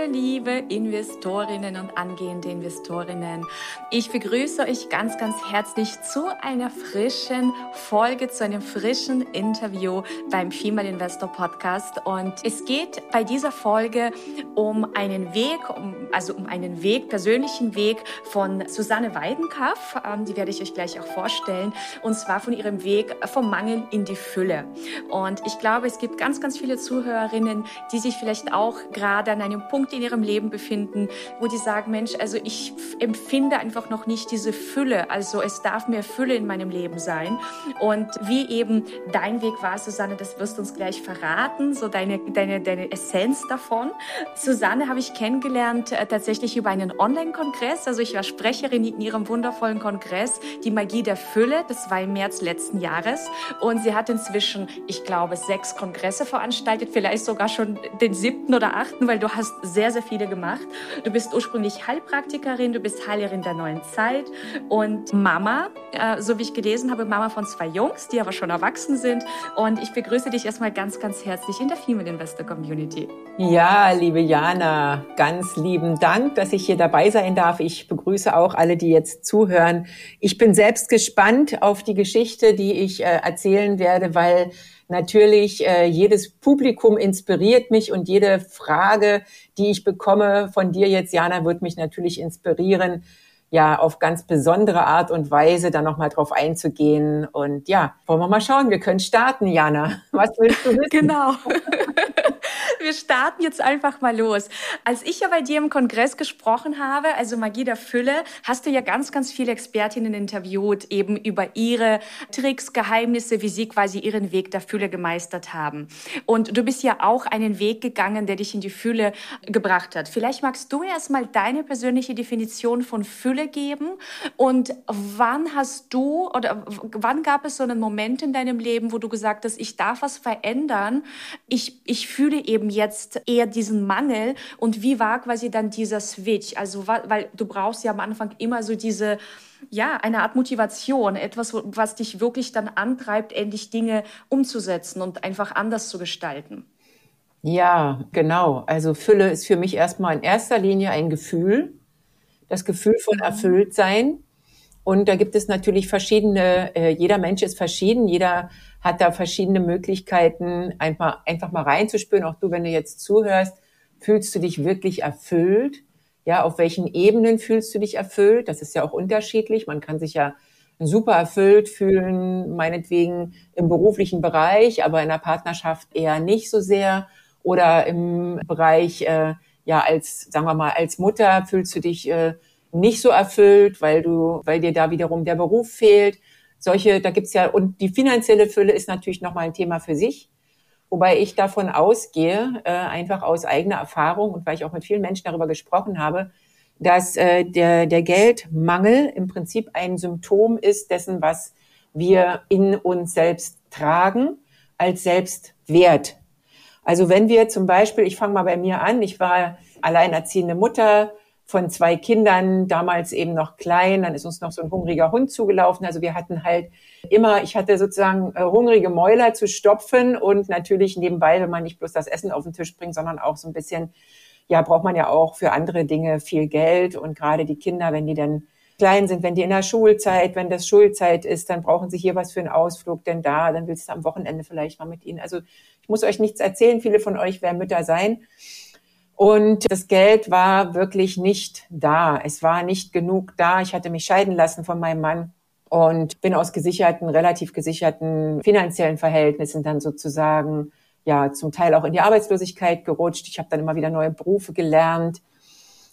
Hallo liebe Investorinnen und angehende Investorinnen. Ich begrüße euch ganz, ganz herzlich zu einer frischen Folge, zu einem frischen Interview beim Female Investor Podcast. Und es geht bei dieser Folge um einen Weg, um, also um einen Weg, persönlichen Weg von Susanne Weidenkaff. Ähm, die werde ich euch gleich auch vorstellen. Und zwar von ihrem Weg vom Mangel in die Fülle. Und ich glaube, es gibt ganz, ganz viele Zuhörerinnen, die sich vielleicht auch gerade an einem Punkt in ihrem Leben befinden, wo die sagen, Mensch, also ich empfinde einfach noch nicht diese Fülle. Also es darf mehr Fülle in meinem Leben sein. Und wie eben dein Weg war, Susanne, das wirst du uns gleich verraten, so deine, deine, deine Essenz davon. Susanne habe ich kennengelernt äh, tatsächlich über einen Online-Kongress. Also ich war Sprecherin in ihrem wundervollen Kongress, die Magie der Fülle. Das war im März letzten Jahres. Und sie hat inzwischen, ich glaube, sechs Kongresse veranstaltet, vielleicht sogar schon den siebten oder achten, weil du hast sehr, sehr viele gemacht. Du bist ursprünglich Heilpraktikerin, du bist Heilerin der neuen Zeit und Mama, äh, so wie ich gelesen habe, Mama von zwei Jungs, die aber schon erwachsen sind. Und ich begrüße dich erstmal ganz, ganz herzlich in der Female Investor Community. Ja, liebe Jana, ganz lieben Dank, dass ich hier dabei sein darf. Ich begrüße auch alle, die jetzt zuhören. Ich bin selbst gespannt auf die Geschichte, die ich äh, erzählen werde, weil natürlich äh, jedes Publikum inspiriert mich und jede Frage, die ich bekomme von dir jetzt, Jana, wird mich natürlich inspirieren, ja, auf ganz besondere Art und Weise da nochmal drauf einzugehen. Und ja, wollen wir mal schauen. Wir können starten, Jana. Was willst du wissen? Genau. Wir starten jetzt einfach mal los. Als ich ja bei dir im Kongress gesprochen habe, also Magie der Fülle, hast du ja ganz, ganz viele Expertinnen interviewt, eben über ihre Tricks, Geheimnisse, wie sie quasi ihren Weg der Fülle gemeistert haben. Und du bist ja auch einen Weg gegangen, der dich in die Fülle gebracht hat. Vielleicht magst du erstmal deine persönliche Definition von Fülle geben und wann hast du oder wann gab es so einen Moment in deinem Leben, wo du gesagt hast, ich darf was verändern, ich, ich fühle eben jetzt eher diesen Mangel und wie war quasi dann dieser Switch? Also, weil du brauchst ja am Anfang immer so diese, ja, eine Art Motivation, etwas, was dich wirklich dann antreibt, endlich Dinge umzusetzen und einfach anders zu gestalten. Ja, genau. Also Fülle ist für mich erstmal in erster Linie ein Gefühl, das Gefühl von mhm. Erfülltsein. Und da gibt es natürlich verschiedene, äh, jeder Mensch ist verschieden, jeder hat da verschiedene Möglichkeiten, einfach, einfach mal reinzuspüren. Auch du, wenn du jetzt zuhörst, fühlst du dich wirklich erfüllt? Ja, auf welchen Ebenen fühlst du dich erfüllt? Das ist ja auch unterschiedlich. Man kann sich ja super erfüllt fühlen, meinetwegen im beruflichen Bereich, aber in der Partnerschaft eher nicht so sehr. Oder im Bereich, äh, ja, als, sagen wir mal, als Mutter fühlst du dich äh, nicht so erfüllt, weil du, weil dir da wiederum der Beruf fehlt solche, da gibt's ja, und die finanzielle Fülle ist natürlich nochmal ein Thema für sich. Wobei ich davon ausgehe, äh, einfach aus eigener Erfahrung und weil ich auch mit vielen Menschen darüber gesprochen habe, dass äh, der, der Geldmangel im Prinzip ein Symptom ist dessen, was wir in uns selbst tragen als Selbstwert. Also wenn wir zum Beispiel, ich fange mal bei mir an, ich war alleinerziehende Mutter, von zwei Kindern, damals eben noch klein, dann ist uns noch so ein hungriger Hund zugelaufen. Also wir hatten halt immer, ich hatte sozusagen äh, hungrige Mäuler zu stopfen und natürlich nebenbei, wenn man nicht bloß das Essen auf den Tisch bringt, sondern auch so ein bisschen, ja, braucht man ja auch für andere Dinge viel Geld und gerade die Kinder, wenn die dann klein sind, wenn die in der Schulzeit, wenn das Schulzeit ist, dann brauchen sie hier was für einen Ausflug, denn da, dann willst du am Wochenende vielleicht mal mit ihnen. Also muss euch nichts erzählen, viele von euch werden Mütter sein. Und das Geld war wirklich nicht da. Es war nicht genug da. Ich hatte mich scheiden lassen von meinem Mann und bin aus gesicherten, relativ gesicherten finanziellen Verhältnissen dann sozusagen ja zum Teil auch in die Arbeitslosigkeit gerutscht. Ich habe dann immer wieder neue Berufe gelernt.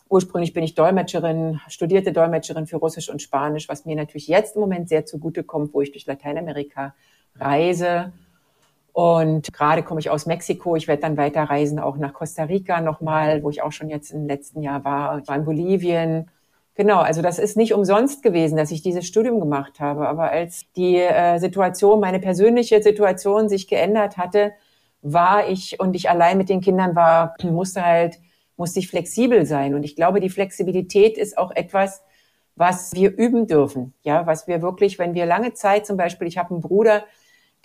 Ursprünglich bin ich Dolmetscherin, studierte Dolmetscherin für Russisch und Spanisch, was mir natürlich jetzt im Moment sehr zugutekommt, wo ich durch Lateinamerika reise und gerade komme ich aus Mexiko. Ich werde dann weiterreisen, auch nach Costa Rica nochmal, wo ich auch schon jetzt im letzten Jahr war. Ich war in Bolivien, Genau, also das ist nicht umsonst gewesen, dass ich dieses Studium gemacht habe. Aber als die äh, Situation, meine persönliche Situation sich geändert hatte, war ich und ich allein mit den Kindern war, musste halt, musste ich flexibel sein. Und ich glaube, die Flexibilität ist auch etwas, was wir üben dürfen. Ja, was wir wirklich, wenn wir lange Zeit zum Beispiel, ich habe einen Bruder,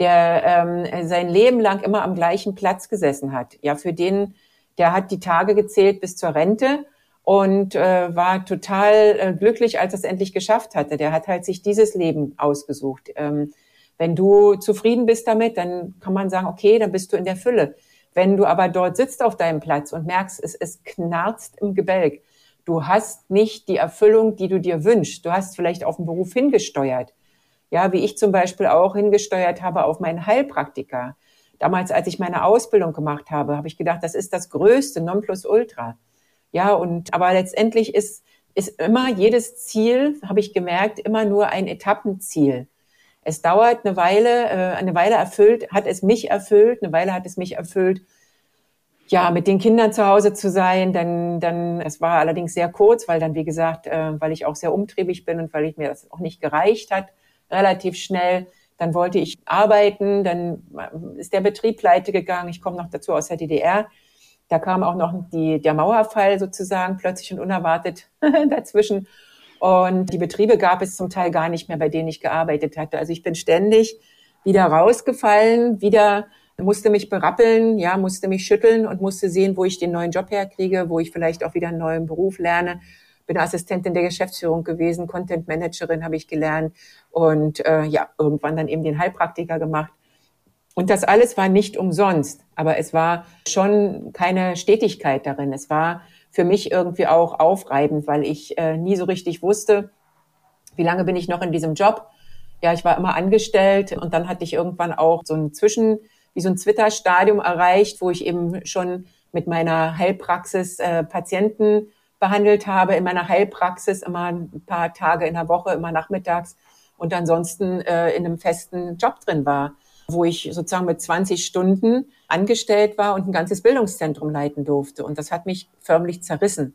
der ähm, sein Leben lang immer am gleichen Platz gesessen hat. Ja, für den, der hat die Tage gezählt bis zur Rente und äh, war total äh, glücklich, als er es endlich geschafft hatte. Der hat halt sich dieses Leben ausgesucht. Ähm, wenn du zufrieden bist damit, dann kann man sagen, okay, dann bist du in der Fülle. Wenn du aber dort sitzt auf deinem Platz und merkst, es, es knarzt im Gebälk, du hast nicht die Erfüllung, die du dir wünschst. Du hast vielleicht auf den Beruf hingesteuert. Ja, wie ich zum Beispiel auch hingesteuert habe auf meinen Heilpraktiker. Damals, als ich meine Ausbildung gemacht habe, habe ich gedacht, das ist das größte Nonplusultra. Ja, und aber letztendlich ist, ist immer jedes Ziel, habe ich gemerkt, immer nur ein Etappenziel. Es dauert eine Weile, äh, eine Weile erfüllt, hat es mich erfüllt, eine Weile hat es mich erfüllt, ja, mit den Kindern zu Hause zu sein. Dann, dann, es war allerdings sehr kurz, weil dann, wie gesagt, äh, weil ich auch sehr umtriebig bin und weil ich mir das auch nicht gereicht hat, relativ schnell. Dann wollte ich arbeiten, dann ist der Betrieb pleite gegangen. Ich komme noch dazu aus der DDR. Da kam auch noch die, der Mauerfall sozusagen plötzlich und unerwartet dazwischen. Und die Betriebe gab es zum Teil gar nicht mehr, bei denen ich gearbeitet hatte. Also ich bin ständig wieder rausgefallen, wieder musste mich berappeln, ja, musste mich schütteln und musste sehen, wo ich den neuen Job herkriege, wo ich vielleicht auch wieder einen neuen Beruf lerne. Bin Assistentin der Geschäftsführung gewesen, Content Managerin habe ich gelernt und äh, ja, irgendwann dann eben den Heilpraktiker gemacht. Und das alles war nicht umsonst, aber es war schon keine Stetigkeit darin. Es war für mich irgendwie auch aufreibend, weil ich äh, nie so richtig wusste, wie lange bin ich noch in diesem Job. Ja, ich war immer angestellt und dann hatte ich irgendwann auch so ein Zwischen, wie so ein Twitter-Stadium erreicht, wo ich eben schon mit meiner Heilpraxis äh, Patienten behandelt habe, in meiner Heilpraxis immer ein paar Tage in der Woche, immer nachmittags und ansonsten äh, in einem festen Job drin war wo ich sozusagen mit 20 Stunden angestellt war und ein ganzes Bildungszentrum leiten durfte. Und das hat mich förmlich zerrissen.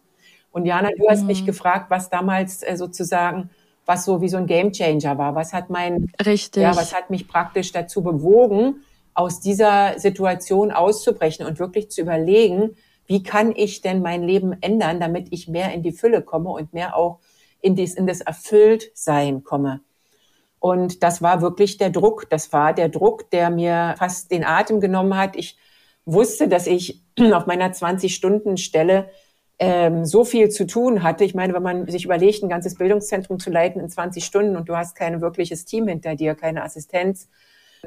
Und Jana, du hast mhm. mich gefragt, was damals äh, sozusagen, was so wie so ein Gamechanger war. Was hat mein, Richtig. ja, was hat mich praktisch dazu bewogen, aus dieser Situation auszubrechen und wirklich zu überlegen, wie kann ich denn mein Leben ändern, damit ich mehr in die Fülle komme und mehr auch in, dies, in das Erfülltsein komme. Und das war wirklich der Druck. Das war der Druck, der mir fast den Atem genommen hat. Ich wusste, dass ich auf meiner 20-Stunden-Stelle ähm, so viel zu tun hatte. Ich meine, wenn man sich überlegt, ein ganzes Bildungszentrum zu leiten in 20 Stunden und du hast kein wirkliches Team hinter dir, keine Assistenz,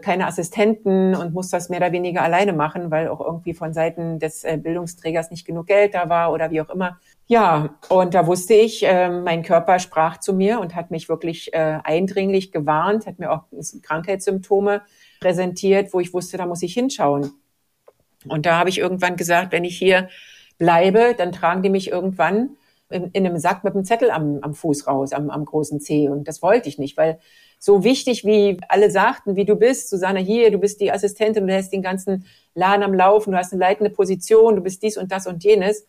keine Assistenten und musst das mehr oder weniger alleine machen, weil auch irgendwie von Seiten des äh, Bildungsträgers nicht genug Geld da war oder wie auch immer. Ja, und da wusste ich, äh, mein Körper sprach zu mir und hat mich wirklich äh, eindringlich gewarnt, hat mir auch Krankheitssymptome präsentiert, wo ich wusste, da muss ich hinschauen. Und da habe ich irgendwann gesagt, wenn ich hier bleibe, dann tragen die mich irgendwann in, in einem Sack mit einem Zettel am, am Fuß raus, am, am großen Zeh. Und das wollte ich nicht, weil so wichtig, wie alle sagten, wie du bist, Susanne hier, du bist die Assistentin, du hast den ganzen Laden am Laufen, du hast eine leitende Position, du bist dies und das und jenes.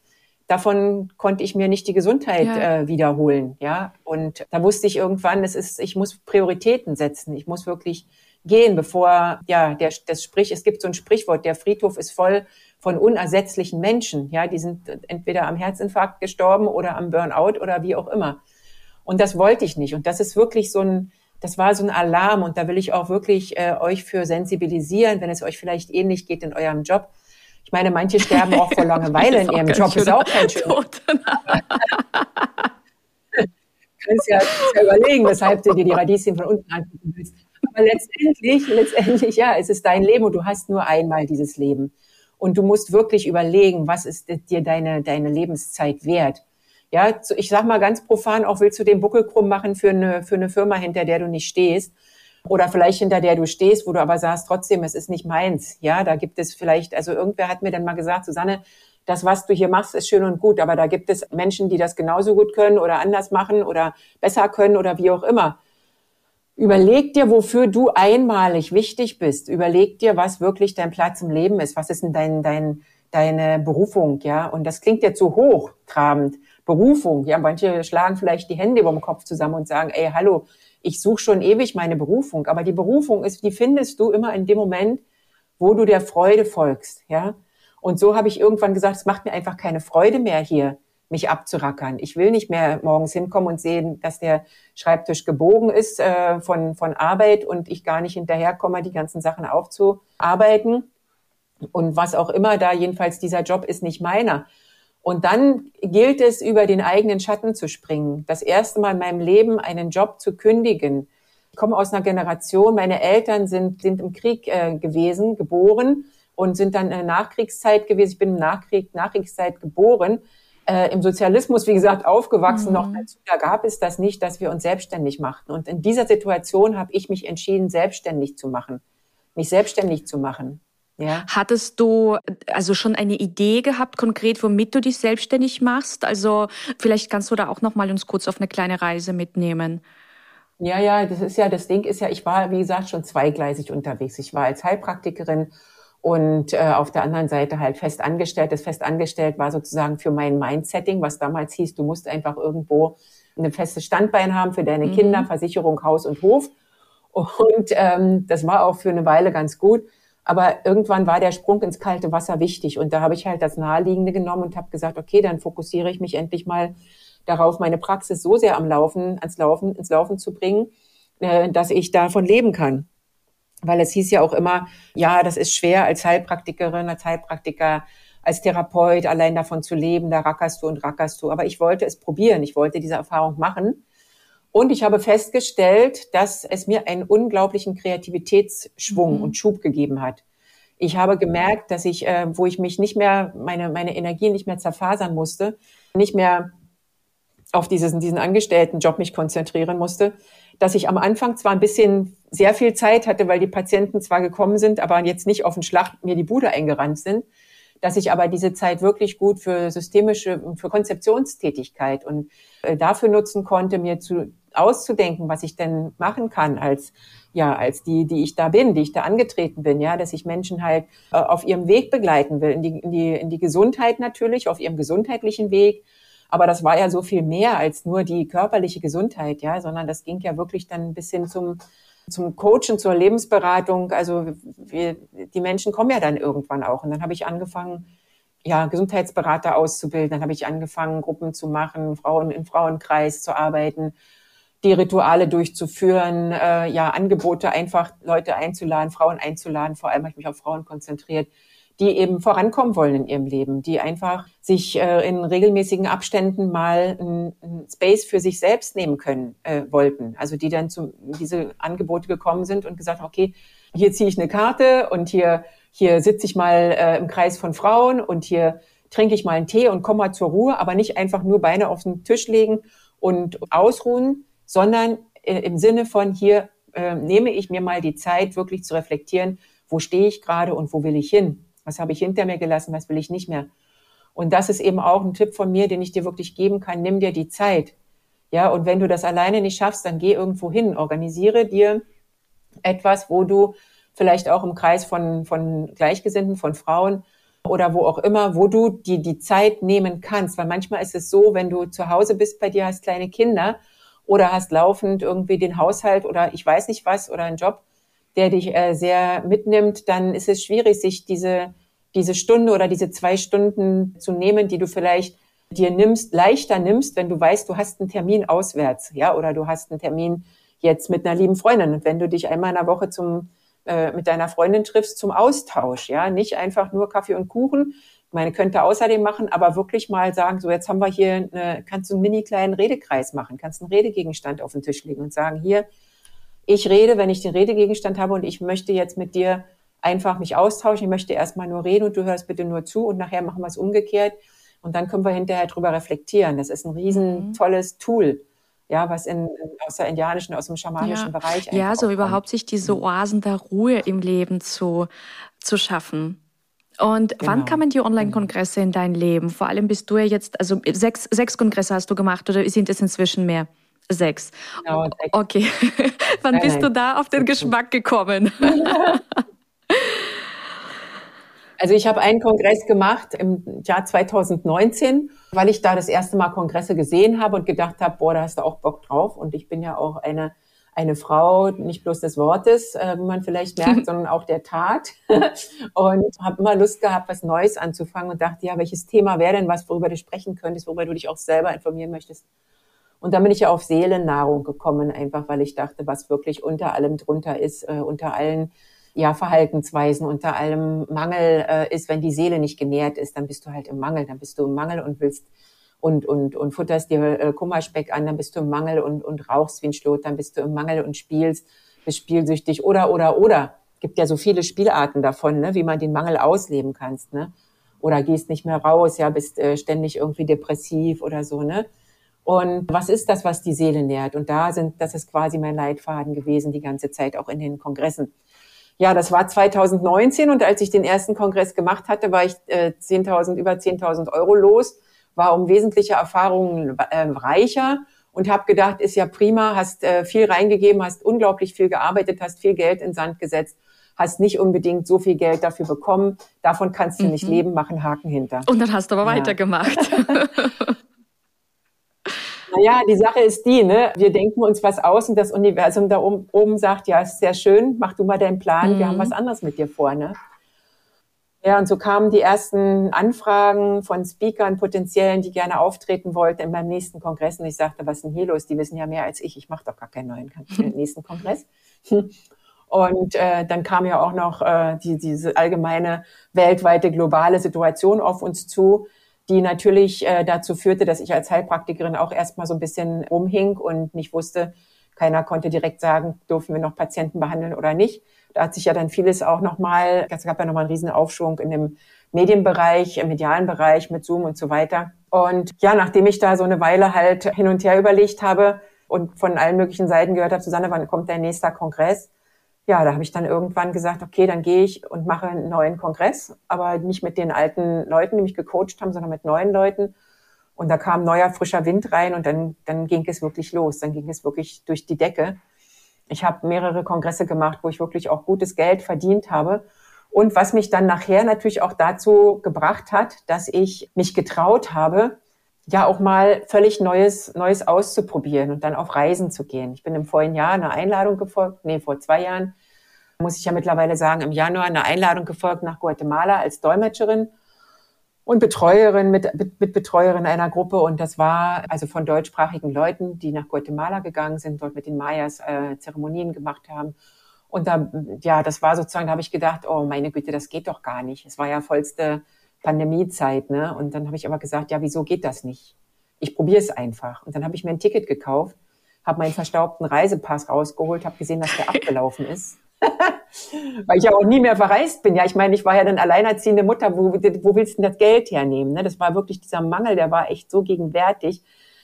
Davon konnte ich mir nicht die Gesundheit ja. äh, wiederholen, ja. Und da wusste ich irgendwann, es ist, ich muss Prioritäten setzen. Ich muss wirklich gehen, bevor, ja, der, das Sprich, es gibt so ein Sprichwort, der Friedhof ist voll von unersetzlichen Menschen, ja, die sind entweder am Herzinfarkt gestorben oder am Burnout oder wie auch immer. Und das wollte ich nicht. Und das ist wirklich so ein, das war so ein Alarm und da will ich auch wirklich äh, euch für sensibilisieren, wenn es euch vielleicht ähnlich geht in eurem Job. Ich meine, manche sterben auch vor Langeweile in ihrem Job, ist auch kein schöner. kannst ja, kannst ja überlegen, weshalb du dir die Radieschen von unten angucken willst. Aber letztendlich, letztendlich, ja, es ist dein Leben und du hast nur einmal dieses Leben. Und du musst wirklich überlegen, was ist dir deine, deine Lebenszeit wert. Ja, ich sag mal ganz profan, auch willst du den Buckel krumm machen für eine, für eine Firma, hinter der du nicht stehst. Oder vielleicht hinter der du stehst, wo du aber sagst, trotzdem, es ist nicht meins. Ja, da gibt es vielleicht, also irgendwer hat mir dann mal gesagt, Susanne, das, was du hier machst, ist schön und gut, aber da gibt es Menschen, die das genauso gut können oder anders machen oder besser können oder wie auch immer. Überleg dir, wofür du einmalig wichtig bist. Überleg dir, was wirklich dein Platz im Leben ist. Was ist denn dein, dein, deine Berufung, ja. Und das klingt jetzt so hochtrabend. Berufung, ja. Manche schlagen vielleicht die Hände über dem Kopf zusammen und sagen, ey, hallo, ich suche schon ewig meine Berufung. Aber die Berufung ist, die findest du immer in dem Moment, wo du der Freude folgst, ja. Und so habe ich irgendwann gesagt, es macht mir einfach keine Freude mehr hier, mich abzurackern. Ich will nicht mehr morgens hinkommen und sehen, dass der Schreibtisch gebogen ist äh, von, von Arbeit und ich gar nicht hinterherkomme, die ganzen Sachen aufzuarbeiten. Und was auch immer da, jedenfalls dieser Job ist nicht meiner. Und dann gilt es, über den eigenen Schatten zu springen. Das erste Mal in meinem Leben einen Job zu kündigen. Ich komme aus einer Generation, meine Eltern sind, sind im Krieg äh, gewesen, geboren und sind dann in der Nachkriegszeit gewesen. Ich bin im Nachkrieg, Nachkriegszeit geboren, äh, im Sozialismus, wie gesagt, aufgewachsen mhm. noch dazu. Da gab es das nicht, dass wir uns selbstständig machten. Und in dieser Situation habe ich mich entschieden, selbstständig zu machen, mich selbstständig zu machen. Ja. Hattest du also schon eine Idee gehabt, konkret, womit du dich selbstständig machst? Also vielleicht kannst du da auch noch mal uns kurz auf eine kleine Reise mitnehmen. Ja, ja, das ist ja, das Ding ist ja, ich war, wie gesagt, schon zweigleisig unterwegs. Ich war als Heilpraktikerin und äh, auf der anderen Seite halt fest angestellt. Das fest angestellt war sozusagen für mein Mindsetting, was damals hieß, du musst einfach irgendwo ein festes Standbein haben für deine mhm. Kinder, Versicherung, Haus und Hof. Und ähm, das war auch für eine Weile ganz gut. Aber irgendwann war der Sprung ins kalte Wasser wichtig. Und da habe ich halt das Naheliegende genommen und habe gesagt, okay, dann fokussiere ich mich endlich mal darauf, meine Praxis so sehr am Laufen, ans Laufen, ins Laufen zu bringen, äh, dass ich davon leben kann. Weil es hieß ja auch immer, ja, das ist schwer als Heilpraktikerin, als Heilpraktiker, als Therapeut allein davon zu leben, da rackerst du und rackerst du. Aber ich wollte es probieren, ich wollte diese Erfahrung machen. Und ich habe festgestellt, dass es mir einen unglaublichen Kreativitätsschwung mhm. und Schub gegeben hat. Ich habe gemerkt, dass ich, äh, wo ich mich nicht mehr, meine, meine Energie nicht mehr zerfasern musste, nicht mehr auf dieses, diesen Angestelltenjob mich konzentrieren musste, dass ich am Anfang zwar ein bisschen sehr viel Zeit hatte, weil die Patienten zwar gekommen sind, aber jetzt nicht auf den Schlag mir die Bude eingerannt sind, dass ich aber diese Zeit wirklich gut für systemische für Konzeptionstätigkeit und äh, dafür nutzen konnte, mir zu auszudenken, was ich denn machen kann als ja als die, die ich da bin, die ich da angetreten bin, ja, dass ich Menschen halt äh, auf ihrem Weg begleiten will, in die, in die in die Gesundheit natürlich, auf ihrem gesundheitlichen Weg. Aber das war ja so viel mehr als nur die körperliche Gesundheit, ja, sondern das ging ja wirklich dann bis hin zum zum Coachen, zur Lebensberatung. Also wir, die Menschen kommen ja dann irgendwann auch. Und dann habe ich angefangen, ja, Gesundheitsberater auszubilden. Dann habe ich angefangen, Gruppen zu machen, Frauen im Frauenkreis zu arbeiten die Rituale durchzuführen, äh, ja, Angebote einfach Leute einzuladen, Frauen einzuladen, vor allem habe ich mich auf Frauen konzentriert, die eben vorankommen wollen in ihrem Leben, die einfach sich äh, in regelmäßigen Abständen mal ein, ein Space für sich selbst nehmen können äh, wollten. Also die dann zu diese Angebote gekommen sind und gesagt okay, hier ziehe ich eine Karte und hier hier sitze ich mal äh, im Kreis von Frauen und hier trinke ich mal einen Tee und komme mal zur Ruhe, aber nicht einfach nur Beine auf den Tisch legen und ausruhen, sondern äh, im Sinne von hier äh, nehme ich mir mal die Zeit, wirklich zu reflektieren, wo stehe ich gerade und wo will ich hin? Was habe ich hinter mir gelassen, was will ich nicht mehr? Und das ist eben auch ein Tipp von mir, den ich dir wirklich geben kann. Nimm dir die Zeit. Ja, und wenn du das alleine nicht schaffst, dann geh irgendwo hin. Organisiere dir etwas, wo du vielleicht auch im Kreis von, von Gleichgesinnten, von Frauen oder wo auch immer, wo du die, die Zeit nehmen kannst. Weil manchmal ist es so, wenn du zu Hause bist bei dir, hast kleine Kinder oder hast laufend irgendwie den Haushalt oder ich weiß nicht was oder einen Job, der dich äh, sehr mitnimmt, dann ist es schwierig, sich diese, diese Stunde oder diese zwei Stunden zu nehmen, die du vielleicht dir nimmst, leichter nimmst, wenn du weißt, du hast einen Termin auswärts, ja, oder du hast einen Termin jetzt mit einer lieben Freundin. Und wenn du dich einmal in der Woche zum, äh, mit deiner Freundin triffst zum Austausch, ja, nicht einfach nur Kaffee und Kuchen, meine, könnte außerdem machen, aber wirklich mal sagen, so jetzt haben wir hier, eine, kannst du einen mini kleinen Redekreis machen, kannst einen Redegegenstand auf den Tisch legen und sagen, hier, ich rede, wenn ich den Redegegenstand habe und ich möchte jetzt mit dir einfach mich austauschen, ich möchte erstmal nur reden und du hörst bitte nur zu und nachher machen wir es umgekehrt und dann können wir hinterher drüber reflektieren. Das ist ein riesen mhm. tolles Tool. Ja, was in, aus der indianischen, aus dem schamanischen ja. Bereich. Ja, so überhaupt sich diese mhm. Oasen der Ruhe im Leben zu, zu schaffen. Und genau. wann kamen die Online-Kongresse in dein Leben? Vor allem bist du ja jetzt, also sechs, sechs Kongresse hast du gemacht oder sind es inzwischen mehr? Sechs. Genau, sechs. Okay. wann nein, bist nein. du da auf den Geschmack gekommen? Also ich habe einen Kongress gemacht im Jahr 2019, weil ich da das erste Mal Kongresse gesehen habe und gedacht habe, boah, da hast du auch Bock drauf. Und ich bin ja auch eine eine Frau, nicht bloß des Wortes, äh, wie man vielleicht merkt, sondern auch der Tat. und habe immer Lust gehabt, was Neues anzufangen und dachte, ja, welches Thema wäre denn was, worüber du sprechen könntest, worüber du dich auch selber informieren möchtest. Und dann bin ich ja auf Seelennahrung gekommen, einfach weil ich dachte, was wirklich unter allem drunter ist, äh, unter allen ja, Verhaltensweisen unter allem Mangel äh, ist, wenn die Seele nicht genährt ist, dann bist du halt im Mangel, dann bist du im Mangel und willst und, und, und futterst dir äh, Kummerspeck an, dann bist du im Mangel und, und rauchst wie ein Schlot, dann bist du im Mangel und spielst, bist spielsüchtig oder, oder, oder. Gibt ja so viele Spielarten davon, ne, wie man den Mangel ausleben kannst, ne? Oder gehst nicht mehr raus, ja, bist äh, ständig irgendwie depressiv oder so, ne? Und was ist das, was die Seele nährt? Und da sind, das ist quasi mein Leitfaden gewesen, die ganze Zeit, auch in den Kongressen ja, das war 2019 und als ich den ersten Kongress gemacht hatte, war ich äh, 10.000, über 10.000 Euro los, war um wesentliche Erfahrungen äh, reicher und habe gedacht, ist ja prima, hast äh, viel reingegeben, hast unglaublich viel gearbeitet, hast viel Geld in Sand gesetzt, hast nicht unbedingt so viel Geld dafür bekommen, davon kannst du mhm. nicht leben, mach einen Haken hinter. Und dann hast du aber ja. weitergemacht. Naja, die Sache ist die, ne? wir denken uns was aus und das Universum da oben, oben sagt, ja, ist sehr schön, mach du mal deinen Plan, mhm. wir haben mhm. was anderes mit dir vor. Ne? Ja, und so kamen die ersten Anfragen von Speakern, potenziellen, die gerne auftreten wollten in meinem nächsten Kongress. Und ich sagte, was ist denn hier los? Die wissen ja mehr als ich. Ich mache doch gar keinen neuen nächsten Kongress. Und äh, dann kam ja auch noch äh, die, diese allgemeine weltweite globale Situation auf uns zu, die natürlich äh, dazu führte, dass ich als Heilpraktikerin auch erstmal so ein bisschen rumhing und nicht wusste, keiner konnte direkt sagen, dürfen wir noch Patienten behandeln oder nicht. Da hat sich ja dann vieles auch nochmal, es gab ja nochmal einen riesen Aufschwung in dem Medienbereich, im medialen Bereich mit Zoom und so weiter. Und ja, nachdem ich da so eine Weile halt hin und her überlegt habe und von allen möglichen Seiten gehört habe, Susanne, wann kommt dein nächster Kongress? Ja, da habe ich dann irgendwann gesagt, okay, dann gehe ich und mache einen neuen Kongress, aber nicht mit den alten Leuten, die mich gecoacht haben, sondern mit neuen Leuten. Und da kam neuer, frischer Wind rein und dann, dann ging es wirklich los. Dann ging es wirklich durch die Decke. Ich habe mehrere Kongresse gemacht, wo ich wirklich auch gutes Geld verdient habe. Und was mich dann nachher natürlich auch dazu gebracht hat, dass ich mich getraut habe, ja auch mal völlig Neues, Neues auszuprobieren und dann auf Reisen zu gehen. Ich bin im vorigen Jahr einer Einladung gefolgt, nee, vor zwei Jahren, muss ich ja mittlerweile sagen, im Januar eine Einladung gefolgt nach Guatemala als Dolmetscherin und Betreuerin mit, mit Betreuerin einer Gruppe. Und das war also von deutschsprachigen Leuten, die nach Guatemala gegangen sind, dort mit den Mayas äh, Zeremonien gemacht haben. Und da, ja, das war sozusagen, da habe ich gedacht, oh meine Güte, das geht doch gar nicht. Es war ja vollste Pandemiezeit, ne? Und dann habe ich aber gesagt, ja, wieso geht das nicht? Ich probiere es einfach. Und dann habe ich mir ein Ticket gekauft, habe meinen verstaubten Reisepass rausgeholt, habe gesehen, dass der abgelaufen ist. Weil ich ja auch nie mehr verreist bin. Ja, ich meine, ich war ja dann alleinerziehende Mutter. Wo, wo willst du denn das Geld hernehmen? Ne? Das war wirklich dieser Mangel, der war echt so gegenwärtig.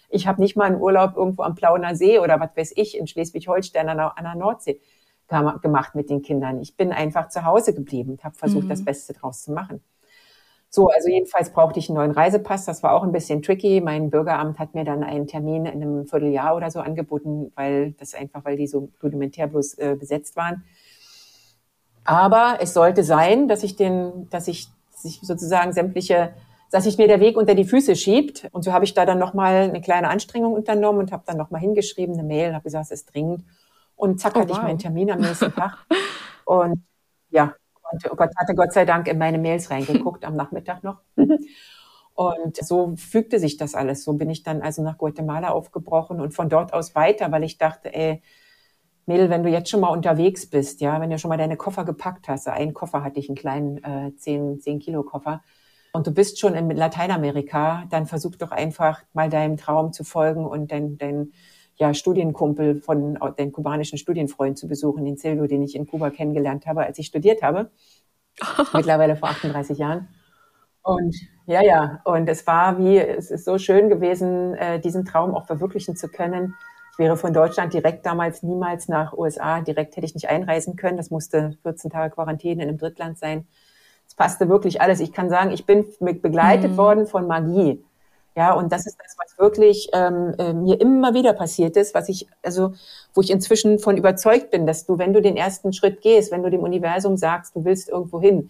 Ich habe nicht mal einen Urlaub irgendwo am Plauner See oder was weiß ich in Schleswig-Holstein an, an der Nordsee gemacht mit den Kindern. Ich bin einfach zu Hause geblieben und habe versucht, mhm. das Beste draus zu machen. So, also jedenfalls brauchte ich einen neuen Reisepass. Das war auch ein bisschen tricky. Mein Bürgeramt hat mir dann einen Termin in einem Vierteljahr oder so angeboten, weil das einfach, weil die so rudimentär bloß äh, besetzt waren. Aber es sollte sein, dass ich den, dass ich sich sozusagen sämtliche, dass sich mir der Weg unter die Füße schiebt. Und so habe ich da dann nochmal eine kleine Anstrengung unternommen und habe dann nochmal hingeschrieben, eine Mail, habe gesagt, es ist dringend. Und zack, oh, hatte wow. ich meinen Termin am nächsten Tag. Und ja, und oh Gott hatte Gott sei Dank in meine Mails reingeguckt am Nachmittag noch. Und so fügte sich das alles. So bin ich dann also nach Guatemala aufgebrochen und von dort aus weiter, weil ich dachte, ey, Mädel, wenn du jetzt schon mal unterwegs bist, ja, wenn du schon mal deine Koffer gepackt hast, einen Koffer hatte ich, einen kleinen äh, 10, 10 Kilo Koffer, und du bist schon in Lateinamerika, dann versuch doch einfach mal deinem Traum zu folgen und dein, dein ja, Studienkumpel von den kubanischen Studienfreund zu besuchen, den Silvio, den ich in Kuba kennengelernt habe, als ich studiert habe. mittlerweile vor 38 Jahren. Und ja, ja, und es war wie, es ist so schön gewesen, äh, diesen Traum auch verwirklichen zu können. Ich wäre von Deutschland direkt damals niemals nach USA, direkt hätte ich nicht einreisen können. Das musste 14 Tage Quarantäne in einem Drittland sein. Es passte wirklich alles. Ich kann sagen, ich bin begleitet mhm. worden von Magie. Ja, und das ist das, was wirklich ähm, äh, mir immer wieder passiert ist, was ich, also, wo ich inzwischen von überzeugt bin, dass du, wenn du den ersten Schritt gehst, wenn du dem Universum sagst, du willst irgendwo hin,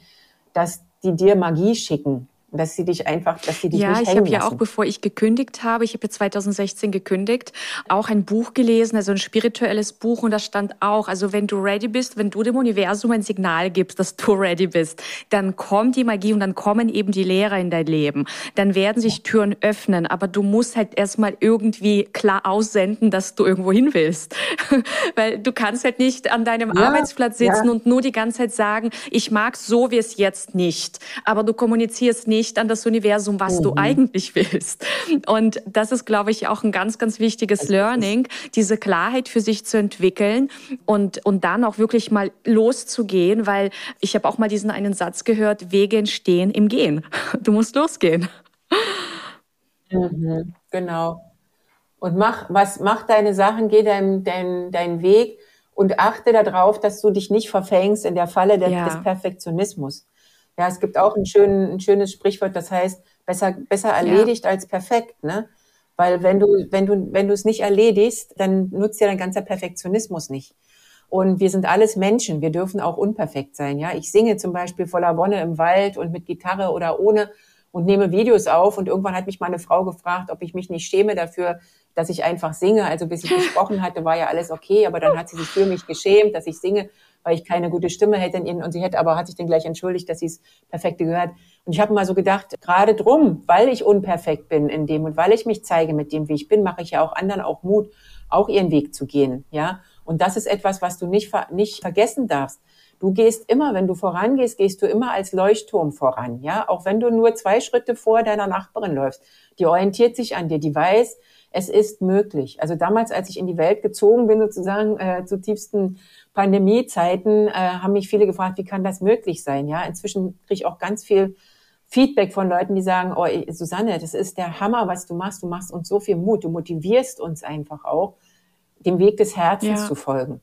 dass die dir Magie schicken dass sie dich einfach, dass sie dich ja, nicht ich habe ja auch, bevor ich gekündigt habe, ich habe ja 2016 gekündigt, auch ein Buch gelesen, also ein spirituelles Buch und da stand auch, also wenn du ready bist, wenn du dem Universum ein Signal gibst, dass du ready bist, dann kommt die Magie und dann kommen eben die Lehrer in dein Leben. Dann werden sich Türen öffnen, aber du musst halt erstmal irgendwie klar aussenden, dass du irgendwo hin willst. Weil du kannst halt nicht an deinem ja, Arbeitsplatz sitzen ja. und nur die ganze Zeit sagen, ich mag so wie es jetzt nicht, aber du kommunizierst nicht nicht an das Universum, was mhm. du eigentlich willst. Und das ist, glaube ich, auch ein ganz, ganz wichtiges Learning, diese Klarheit für sich zu entwickeln und, und dann auch wirklich mal loszugehen, weil ich habe auch mal diesen einen Satz gehört, Wege entstehen im Gehen. Du musst losgehen. Mhm, genau. Und mach, was, mach deine Sachen, geh deinen dein, dein Weg und achte darauf, dass du dich nicht verfängst in der Falle des, ja. des Perfektionismus. Ja, es gibt auch ein, schön, ein schönes Sprichwort, das heißt, besser, besser erledigt ja. als perfekt, ne? Weil wenn du, wenn du, wenn du es nicht erledigst, dann nutzt ja dein ganzer Perfektionismus nicht. Und wir sind alles Menschen. Wir dürfen auch unperfekt sein. Ja, ich singe zum Beispiel voller Wonne im Wald und mit Gitarre oder ohne und nehme Videos auf. Und irgendwann hat mich meine Frau gefragt, ob ich mich nicht schäme dafür, dass ich einfach singe. Also bis ich gesprochen hatte, war ja alles okay. Aber dann hat sie sich für mich geschämt, dass ich singe weil ich keine gute Stimme hätte in ihnen und sie hätte aber hat sich dann gleich entschuldigt, dass sie es perfekte gehört. Und ich habe mal so gedacht, gerade drum, weil ich unperfekt bin in dem und weil ich mich zeige mit dem, wie ich bin, mache ich ja auch anderen auch Mut, auch ihren Weg zu gehen, ja. Und das ist etwas, was du nicht, nicht vergessen darfst. Du gehst immer, wenn du vorangehst, gehst du immer als Leuchtturm voran, ja. Auch wenn du nur zwei Schritte vor deiner Nachbarin läufst, die orientiert sich an dir, die weiß, es ist möglich. Also damals, als ich in die Welt gezogen bin, sozusagen äh, zu tiefsten Pandemiezeiten, äh, haben mich viele gefragt, wie kann das möglich sein? Ja, inzwischen kriege ich auch ganz viel Feedback von Leuten, die sagen, oh Susanne, das ist der Hammer, was du machst. Du machst uns so viel Mut. Du motivierst uns einfach auch, dem Weg des Herzens ja. zu folgen.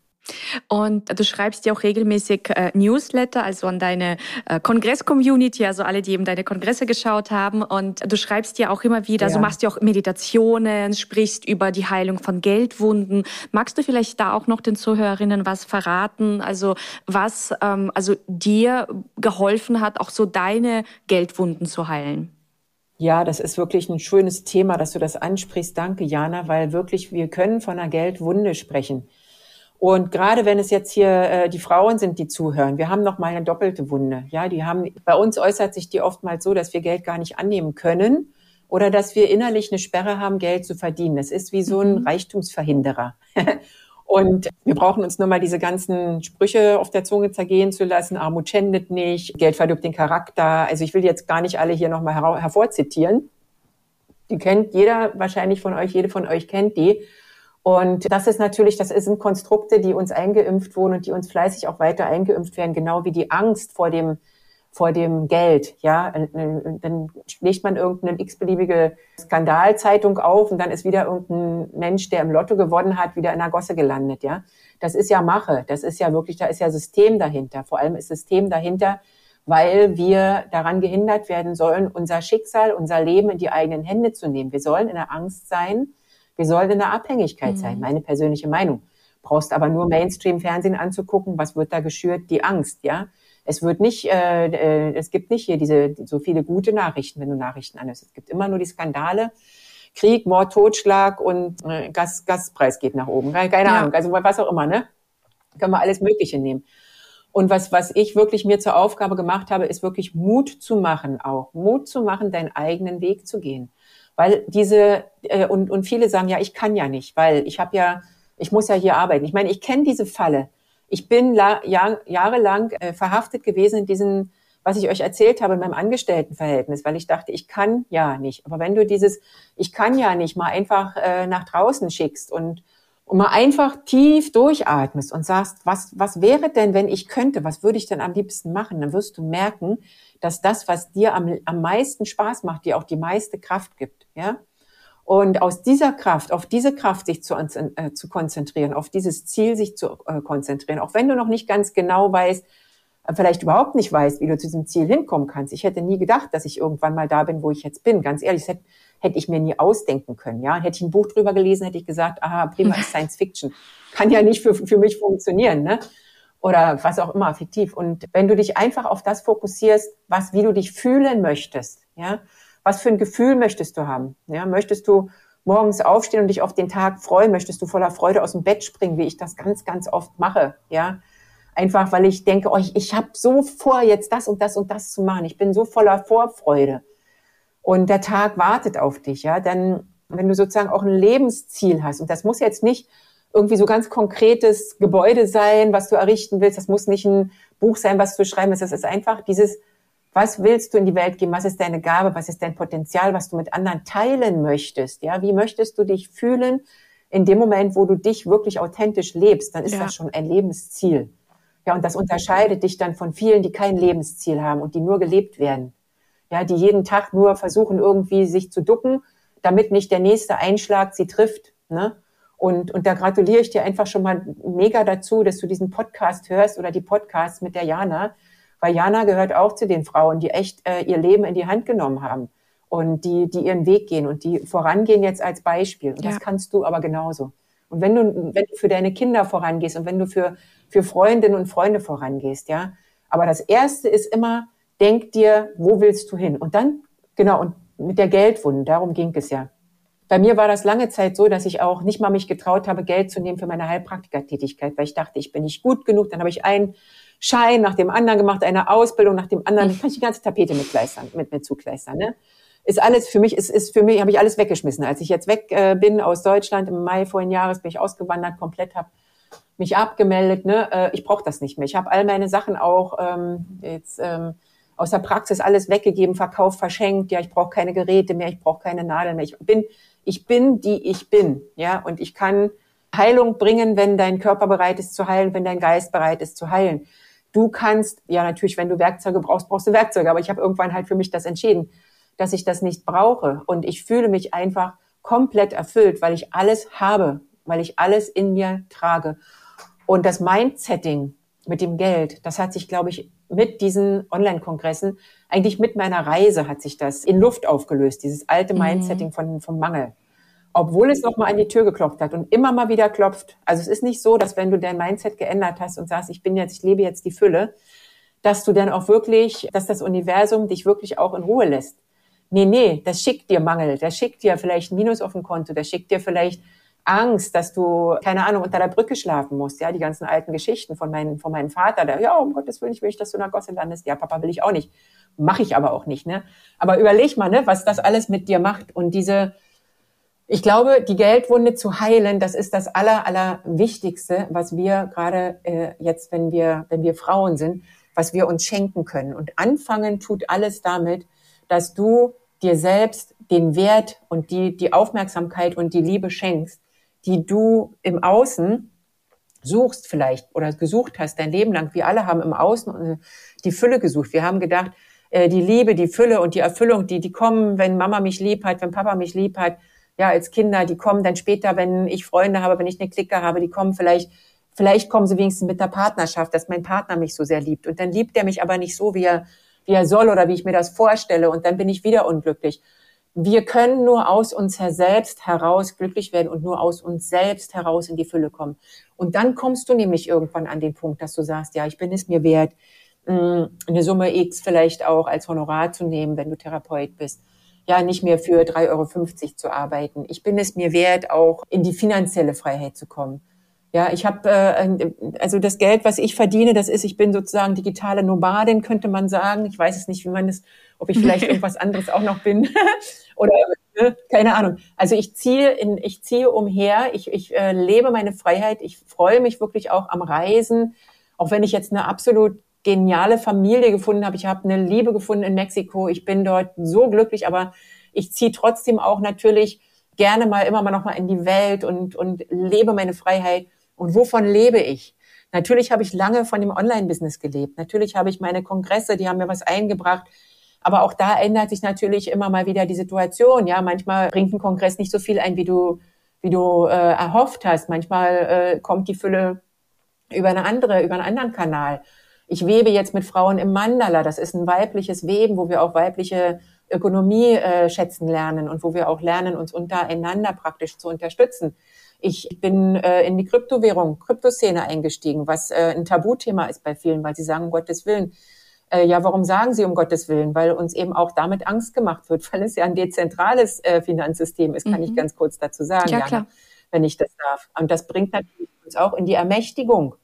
Und du schreibst ja auch regelmäßig äh, Newsletter, also an deine äh, Kongress-Community, also alle, die eben deine Kongresse geschaut haben. Und du schreibst ja auch immer wieder, also ja. also machst ja auch Meditationen, sprichst über die Heilung von Geldwunden. Magst du vielleicht da auch noch den Zuhörerinnen was verraten? Also was ähm, also dir geholfen hat, auch so deine Geldwunden zu heilen? Ja, das ist wirklich ein schönes Thema, dass du das ansprichst. Danke, Jana, weil wirklich wir können von einer Geldwunde sprechen. Und gerade wenn es jetzt hier äh, die Frauen sind, die zuhören, wir haben noch mal eine doppelte Wunde. Ja, die haben bei uns äußert sich die oftmals so, dass wir Geld gar nicht annehmen können oder dass wir innerlich eine Sperre haben, Geld zu verdienen. Das ist wie so ein mhm. Reichtumsverhinderer. Und wir brauchen uns nur mal diese ganzen Sprüche auf der Zunge zergehen zu lassen. Armut schändet nicht, Geld verdirbt den Charakter. Also ich will jetzt gar nicht alle hier nochmal her hervorzitieren. Die kennt jeder wahrscheinlich von euch, jede von euch kennt die. Und das ist natürlich, das sind Konstrukte, die uns eingeimpft wurden und die uns fleißig auch weiter eingeimpft werden, genau wie die Angst vor dem, vor dem Geld. Ja, dann legt man irgendeine x-beliebige Skandalzeitung auf und dann ist wieder irgendein Mensch, der im Lotto gewonnen hat, wieder in der Gosse gelandet. Ja, das ist ja Mache. Das ist ja wirklich, da ist ja System dahinter. Vor allem ist System dahinter, weil wir daran gehindert werden sollen, unser Schicksal, unser Leben in die eigenen Hände zu nehmen. Wir sollen in der Angst sein, wir sollen in der Abhängigkeit mhm. sein, meine persönliche Meinung. Brauchst aber nur Mainstream-Fernsehen anzugucken, was wird da geschürt? Die Angst, ja. Es wird nicht, äh, äh, es gibt nicht hier diese so viele gute Nachrichten, wenn du Nachrichten anhörst. Es gibt immer nur die Skandale, Krieg, Mord, Totschlag und äh, Gas, Gaspreis geht nach oben. Keine ja. Ahnung, also was auch immer, ne? Können wir alles Mögliche nehmen. Und was, was ich wirklich mir zur Aufgabe gemacht habe, ist wirklich Mut zu machen auch. Mut zu machen, deinen eigenen Weg zu gehen. Weil diese, äh, und, und viele sagen, ja, ich kann ja nicht, weil ich habe ja, ich muss ja hier arbeiten. Ich meine, ich kenne diese Falle. Ich bin la, jahr, jahrelang äh, verhaftet gewesen in diesen, was ich euch erzählt habe, in meinem Angestelltenverhältnis, weil ich dachte, ich kann ja nicht. Aber wenn du dieses, ich kann ja nicht, mal einfach äh, nach draußen schickst und, und mal einfach tief durchatmest und sagst, was, was wäre denn, wenn ich könnte, was würde ich denn am liebsten machen, dann wirst du merken, dass das, was dir am, am meisten Spaß macht, dir auch die meiste Kraft gibt, ja. Und aus dieser Kraft, auf diese Kraft sich zu, äh, zu konzentrieren, auf dieses Ziel sich zu äh, konzentrieren, auch wenn du noch nicht ganz genau weißt, äh, vielleicht überhaupt nicht weißt, wie du zu diesem Ziel hinkommen kannst. Ich hätte nie gedacht, dass ich irgendwann mal da bin, wo ich jetzt bin. Ganz ehrlich, hätte, hätte ich mir nie ausdenken können. Ja, hätte ich ein Buch drüber gelesen, hätte ich gesagt, aha, prima ist Science Fiction. Kann ja nicht für, für mich funktionieren. Ne? Oder was auch immer, fiktiv. Und wenn du dich einfach auf das fokussierst, was, wie du dich fühlen möchtest, ja, was für ein Gefühl möchtest du haben? Ja, möchtest du morgens aufstehen und dich auf den Tag freuen? Möchtest du voller Freude aus dem Bett springen, wie ich das ganz, ganz oft mache? Ja, einfach weil ich denke, oh, ich, ich habe so vor, jetzt das und das und das zu machen. Ich bin so voller Vorfreude. Und der Tag wartet auf dich, ja. Dann, wenn du sozusagen auch ein Lebensziel hast, und das muss jetzt nicht irgendwie so ganz konkretes Gebäude sein, was du errichten willst, das muss nicht ein Buch sein, was du schreiben willst, das ist einfach dieses was willst du in die Welt geben? Was ist deine Gabe? Was ist dein Potenzial, was du mit anderen teilen möchtest? Ja, wie möchtest du dich fühlen in dem Moment, wo du dich wirklich authentisch lebst? Dann ist ja. das schon ein Lebensziel. Ja, und das unterscheidet dich dann von vielen, die kein Lebensziel haben und die nur gelebt werden. Ja, die jeden Tag nur versuchen, irgendwie sich zu ducken, damit nicht der nächste Einschlag sie trifft. Ne? Und, und da gratuliere ich dir einfach schon mal mega dazu, dass du diesen Podcast hörst oder die Podcasts mit der Jana, weil Jana gehört auch zu den Frauen, die echt äh, ihr Leben in die Hand genommen haben und die, die ihren Weg gehen und die vorangehen jetzt als Beispiel. Und ja. das kannst du aber genauso. Und wenn du, wenn du für deine Kinder vorangehst und wenn du für, für Freundinnen und Freunde vorangehst, ja. Aber das erste ist immer, denk dir, wo willst du hin? Und dann, genau, und mit der Geldwunde, darum ging es ja. Bei mir war das lange Zeit so, dass ich auch nicht mal mich getraut habe, Geld zu nehmen für meine Heilpraktikertätigkeit, weil ich dachte, ich bin nicht gut genug. Dann habe ich einen Schein nach dem anderen gemacht, eine Ausbildung nach dem anderen. Ich kann ich die ganze Tapete mitkleistern, mit mir zukleistern. Ne? Ist alles für mich, ist, ist für mich, habe ich alles weggeschmissen. Als ich jetzt weg äh, bin aus Deutschland im Mai vorigen Jahres, bin ich ausgewandert, komplett habe mich abgemeldet. Ne? Äh, ich brauche das nicht mehr. Ich habe all meine Sachen auch ähm, jetzt ähm, aus der Praxis alles weggegeben, verkauft, verschenkt. Ja, ich brauche keine Geräte mehr, ich brauche keine Nadeln mehr. Ich bin, ich bin die ich bin. Ja, und ich kann Heilung bringen, wenn dein Körper bereit ist zu heilen, wenn dein Geist bereit ist zu heilen. Du kannst, ja natürlich, wenn du Werkzeuge brauchst, brauchst du Werkzeuge, aber ich habe irgendwann halt für mich das entschieden, dass ich das nicht brauche. Und ich fühle mich einfach komplett erfüllt, weil ich alles habe, weil ich alles in mir trage. Und das Mindsetting mit dem Geld, das hat sich, glaube ich, mit diesen Online-Kongressen, eigentlich mit meiner Reise hat sich das in Luft aufgelöst, dieses alte mhm. Mindsetting von, vom Mangel obwohl es noch mal an die Tür geklopft hat und immer mal wieder klopft. Also es ist nicht so, dass wenn du dein Mindset geändert hast und sagst, ich bin jetzt, ich lebe jetzt die Fülle, dass du dann auch wirklich, dass das Universum dich wirklich auch in Ruhe lässt. Nee, nee, das schickt dir Mangel, das schickt dir vielleicht ein Minus auf dem Konto, das schickt dir vielleicht Angst, dass du, keine Ahnung, unter der Brücke schlafen musst, ja, die ganzen alten Geschichten von, meinem von meinem Vater, der, ja, um Gottes Willen, ich will nicht, dass du in der Gosse landest, ja, Papa will ich auch nicht, mache ich aber auch nicht, ne, aber überleg mal, ne, was das alles mit dir macht und diese, ich glaube, die Geldwunde zu heilen, das ist das aller, aller Wichtigste, was wir gerade äh, jetzt, wenn wir, wenn wir Frauen sind, was wir uns schenken können. Und anfangen tut alles damit, dass du dir selbst den Wert und die, die Aufmerksamkeit und die Liebe schenkst, die du im Außen suchst vielleicht oder gesucht hast dein Leben lang. Wir alle haben im Außen die Fülle gesucht. Wir haben gedacht, äh, die Liebe, die Fülle und die Erfüllung, die, die kommen, wenn Mama mich lieb hat, wenn Papa mich lieb hat, ja, als Kinder, die kommen dann später, wenn ich Freunde habe, wenn ich eine Clique habe, die kommen vielleicht, vielleicht kommen sie wenigstens mit der Partnerschaft, dass mein Partner mich so sehr liebt. Und dann liebt er mich aber nicht so, wie er, wie er soll oder wie ich mir das vorstelle. Und dann bin ich wieder unglücklich. Wir können nur aus uns selbst heraus glücklich werden und nur aus uns selbst heraus in die Fülle kommen. Und dann kommst du nämlich irgendwann an den Punkt, dass du sagst, ja, ich bin es mir wert, mm, eine Summe X vielleicht auch als Honorar zu nehmen, wenn du Therapeut bist ja nicht mehr für 3,50 Euro zu arbeiten. Ich bin es mir wert, auch in die finanzielle Freiheit zu kommen. Ja, ich habe äh, also das Geld, was ich verdiene, das ist, ich bin sozusagen digitale Nomadin, könnte man sagen. Ich weiß es nicht, wie man es, ob ich vielleicht irgendwas anderes auch noch bin oder ne, keine Ahnung. Also ich ziehe in, ich ziehe umher, ich, ich äh, lebe meine Freiheit, ich freue mich wirklich auch am Reisen, auch wenn ich jetzt eine absolut geniale Familie gefunden habe. Ich habe eine Liebe gefunden in Mexiko. Ich bin dort so glücklich, aber ich ziehe trotzdem auch natürlich gerne mal immer mal noch mal in die Welt und, und lebe meine Freiheit. Und wovon lebe ich? Natürlich habe ich lange von dem Online-Business gelebt. Natürlich habe ich meine Kongresse, die haben mir was eingebracht. Aber auch da ändert sich natürlich immer mal wieder die Situation. Ja, manchmal bringt ein Kongress nicht so viel ein, wie du, wie du äh, erhofft hast. Manchmal äh, kommt die Fülle über eine andere, über einen anderen Kanal. Ich webe jetzt mit Frauen im Mandala. Das ist ein weibliches Weben, wo wir auch weibliche Ökonomie äh, schätzen lernen und wo wir auch lernen, uns untereinander praktisch zu unterstützen. Ich bin äh, in die Kryptowährung, Kryptoszene eingestiegen, was äh, ein Tabuthema ist bei vielen, weil sie sagen, um Gottes Willen. Äh, ja, warum sagen sie um Gottes Willen? Weil uns eben auch damit Angst gemacht wird, weil es ja ein dezentrales äh, Finanzsystem ist, kann mhm. ich ganz kurz dazu sagen, ja, klar. wenn ich das darf. Und das bringt natürlich uns auch in die Ermächtigung.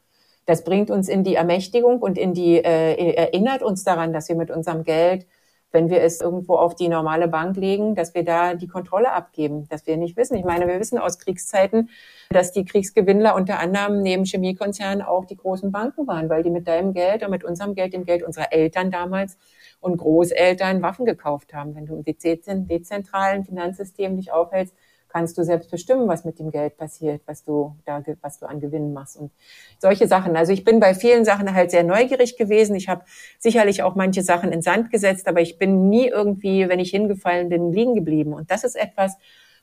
Das bringt uns in die Ermächtigung und in die äh, erinnert uns daran, dass wir mit unserem Geld wenn wir es irgendwo auf die normale Bank legen, dass wir da die Kontrolle abgeben, dass wir nicht wissen. Ich meine, wir wissen aus Kriegszeiten, dass die Kriegsgewinnler unter anderem neben Chemiekonzernen auch die großen Banken waren, weil die mit deinem Geld und mit unserem Geld, dem Geld unserer Eltern damals und Großeltern Waffen gekauft haben. Wenn du im dezentralen Finanzsystem dich aufhältst, kannst du selbst bestimmen, was mit dem Geld passiert, was du da, was du an Gewinnen machst und solche Sachen. Also ich bin bei vielen Sachen halt sehr neugierig gewesen. Ich habe sicherlich auch manche Sachen in Sand gesetzt, aber ich bin nie irgendwie, wenn ich hingefallen bin, liegen geblieben. Und das ist etwas,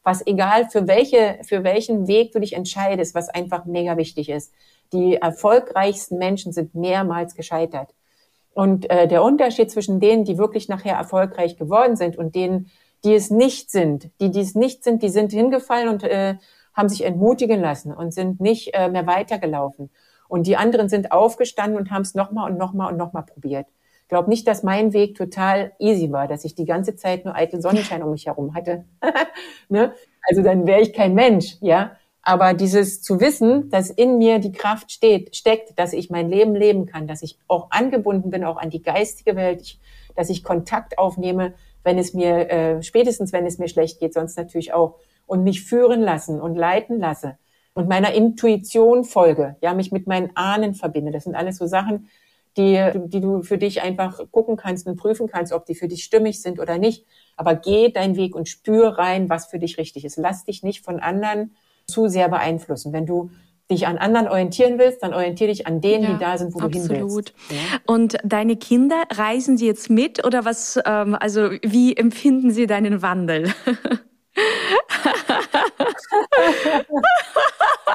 was egal für welche, für welchen Weg du dich entscheidest, was einfach mega wichtig ist. Die erfolgreichsten Menschen sind mehrmals gescheitert. Und äh, der Unterschied zwischen denen, die wirklich nachher erfolgreich geworden sind und denen, die es nicht sind. Die, die es nicht sind, die sind hingefallen und äh, haben sich entmutigen lassen und sind nicht äh, mehr weitergelaufen. Und die anderen sind aufgestanden und haben es nochmal und nochmal und nochmal probiert. Ich glaube nicht, dass mein Weg total easy war, dass ich die ganze Zeit nur eitel Sonnenschein um mich herum hatte. ne? Also dann wäre ich kein Mensch, ja. Aber dieses zu wissen, dass in mir die Kraft steht, steckt, dass ich mein Leben leben kann, dass ich auch angebunden bin, auch an die geistige Welt, ich, dass ich Kontakt aufnehme wenn es mir, äh, spätestens wenn es mir schlecht geht, sonst natürlich auch, und mich führen lassen und leiten lasse und meiner Intuition folge, ja, mich mit meinen Ahnen verbinde. Das sind alles so Sachen, die, die du für dich einfach gucken kannst und prüfen kannst, ob die für dich stimmig sind oder nicht. Aber geh deinen Weg und spür rein, was für dich richtig ist. Lass dich nicht von anderen zu sehr beeinflussen. Wenn du dich an anderen orientieren willst, dann orientiere dich an denen, ja, die da sind, wo absolut. du hin willst. Ja? Und deine Kinder, reisen sie jetzt mit oder was, ähm, also wie empfinden sie deinen Wandel?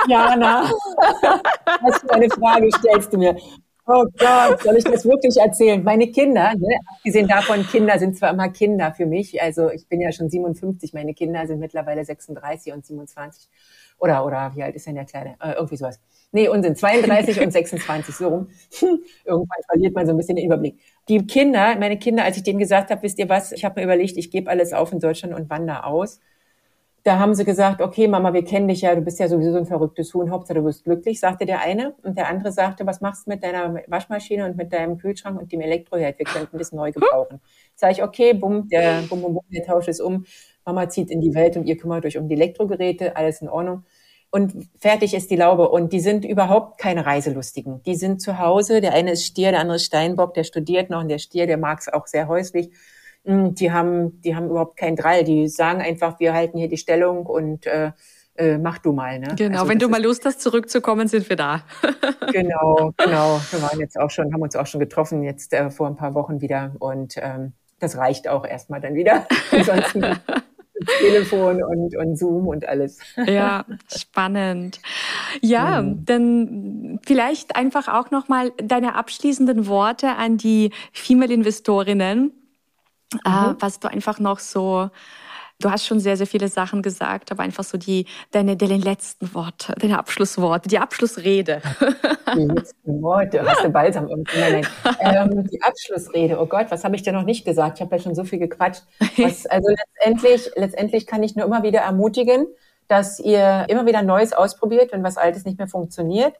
Jana, was für eine Frage stellst du mir? Oh Gott, soll ich das wirklich erzählen? Meine Kinder, ne, abgesehen davon, Kinder sind zwar immer Kinder für mich, also ich bin ja schon 57, meine Kinder sind mittlerweile 36 und 27. Oder, oder wie alt ist denn der Kleine? Äh, irgendwie sowas. Nee, Unsinn. 32 und 26, so rum. Irgendwann verliert man so ein bisschen den Überblick. Die Kinder, meine Kinder, als ich denen gesagt habe, wisst ihr was, ich habe mir überlegt, ich gebe alles auf in Deutschland und wandere aus. Da haben sie gesagt, okay, Mama, wir kennen dich ja, du bist ja sowieso so ein verrücktes Huhn, Hauptsache du bist glücklich, sagte der eine. Und der andere sagte, was machst du mit deiner Waschmaschine und mit deinem Kühlschrank und dem Elektroherd? Wir könnten das neu gebrauchen. Sag ich, okay, bumm, der, bumm, bumm, bumm, der tauscht es um. Mama zieht in die Welt und ihr kümmert euch um die Elektrogeräte, alles in Ordnung. Und fertig ist die Laube. Und die sind überhaupt keine Reiselustigen. Die sind zu Hause. Der eine ist Stier, der andere ist Steinbock, der studiert noch und der Stier, der mag es auch sehr häuslich. Hm, die haben, die haben überhaupt keinen Drall. Die sagen einfach, wir halten hier die Stellung und äh, äh, mach du mal. Ne? Genau, also, wenn du mal Lust hast, zurückzukommen, sind wir da. genau, genau. Wir waren jetzt auch schon, haben uns auch schon getroffen jetzt äh, vor ein paar Wochen wieder und ähm, das reicht auch erstmal dann wieder. Ansonsten Telefon und, und Zoom und alles. Ja, spannend. Ja, mhm. dann vielleicht einfach auch nochmal deine abschließenden Worte an die Female-Investorinnen, äh, mhm. äh, was du einfach noch so Du hast schon sehr, sehr viele Sachen gesagt, aber einfach so die, deine, deine letzten Worte, deine Abschlussworte, die Abschlussrede. Die letzten Worte, hast du balsam nein, nein. Ähm, Die Abschlussrede, oh Gott, was habe ich denn noch nicht gesagt? Ich habe ja schon so viel gequatscht. Was, also letztendlich, letztendlich kann ich nur immer wieder ermutigen, dass ihr immer wieder Neues ausprobiert, wenn was Altes nicht mehr funktioniert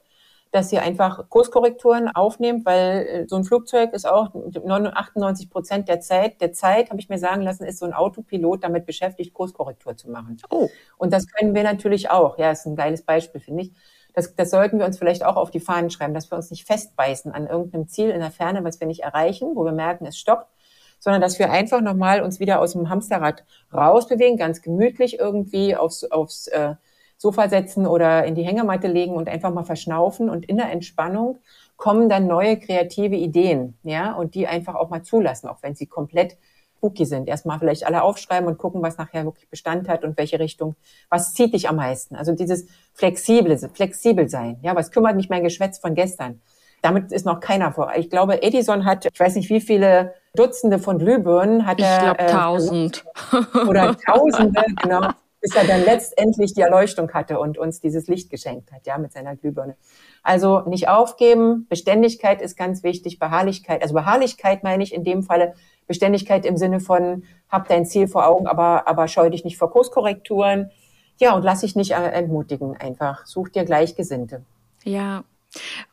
dass ihr einfach Kurskorrekturen aufnehmt, weil äh, so ein Flugzeug ist auch 98 Prozent der Zeit, der Zeit, habe ich mir sagen lassen, ist so ein Autopilot damit beschäftigt, Kurskorrektur zu machen. Oh. Und das können wir natürlich auch. Ja, ist ein geiles Beispiel, finde ich. Das, das sollten wir uns vielleicht auch auf die Fahnen schreiben, dass wir uns nicht festbeißen an irgendeinem Ziel in der Ferne, was wir nicht erreichen, wo wir merken, es stoppt, sondern dass wir einfach nochmal uns wieder aus dem Hamsterrad rausbewegen, ganz gemütlich irgendwie aufs, aufs äh, Sofa setzen oder in die Hängematte legen und einfach mal verschnaufen und in der Entspannung kommen dann neue kreative Ideen, ja, und die einfach auch mal zulassen, auch wenn sie komplett spooky sind. Erstmal vielleicht alle aufschreiben und gucken, was nachher wirklich Bestand hat und welche Richtung, was zieht dich am meisten? Also dieses flexible, flexibel sein. Ja, was kümmert mich mein Geschwätz von gestern? Damit ist noch keiner vor. Ich glaube, Edison hat, ich weiß nicht, wie viele Dutzende von Glühbirnen hat ich er. Ich glaube, äh, tausend. Oder Tausende, genau bis er dann letztendlich die Erleuchtung hatte und uns dieses Licht geschenkt hat, ja, mit seiner Glühbirne. Also nicht aufgeben, Beständigkeit ist ganz wichtig, Beharrlichkeit. Also Beharrlichkeit meine ich in dem Falle Beständigkeit im Sinne von, hab dein Ziel vor Augen, aber, aber scheu dich nicht vor Kurskorrekturen. Ja, und lass dich nicht entmutigen einfach. Such dir Gleichgesinnte. Ja.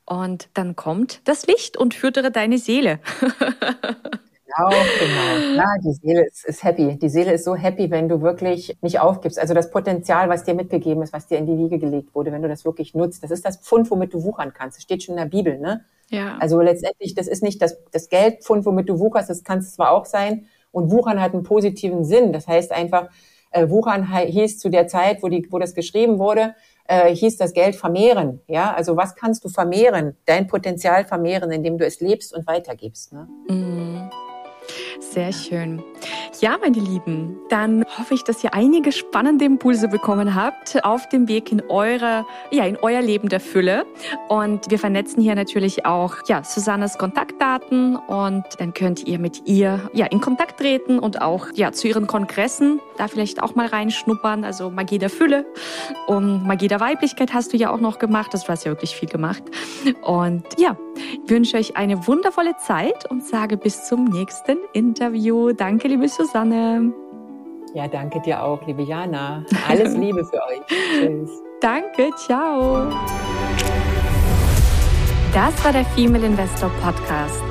Und dann kommt das Licht und füttere deine Seele. Genau, genau. Ja, die Seele ist, ist happy. Die Seele ist so happy, wenn du wirklich nicht aufgibst. Also das Potenzial, was dir mitgegeben ist, was dir in die Wiege gelegt wurde, wenn du das wirklich nutzt, das ist das Pfund, womit du wuchern kannst. Das steht schon in der Bibel, ne? Ja. Also letztendlich, das ist nicht das, das Geldpfund, womit du wucherst, das kann es zwar auch sein. Und wuchern hat einen positiven Sinn. Das heißt einfach, äh, wuchern hieß zu der Zeit, wo, die, wo das geschrieben wurde, äh, hieß das Geld vermehren. Ja, also was kannst du vermehren? Dein Potenzial vermehren, indem du es lebst und weitergibst. Ne? Mm. Sehr schön. Ja, meine Lieben, dann hoffe ich, dass ihr einige spannende Impulse bekommen habt auf dem Weg in eure, ja, in euer Leben der Fülle. Und wir vernetzen hier natürlich auch, ja, Susannes Kontaktdaten und dann könnt ihr mit ihr, ja, in Kontakt treten und auch, ja, zu ihren Kongressen da vielleicht auch mal reinschnuppern. Also Magie der Fülle und Magie der Weiblichkeit hast du ja auch noch gemacht. Das war ja wirklich viel gemacht. Und ja, wünsche euch eine wundervolle Zeit und sage bis zum nächsten Interview. Danke, liebe Susanne. Ja, danke dir auch, liebe Jana. Alles Liebe für euch. Tschüss. Danke, ciao. Das war der Female Investor Podcast.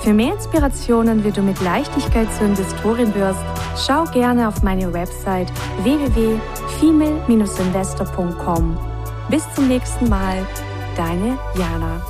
Für mehr Inspirationen, wie du mit Leichtigkeit zur Investorin wirst, schau gerne auf meine Website www.female-investor.com. Bis zum nächsten Mal, deine Jana.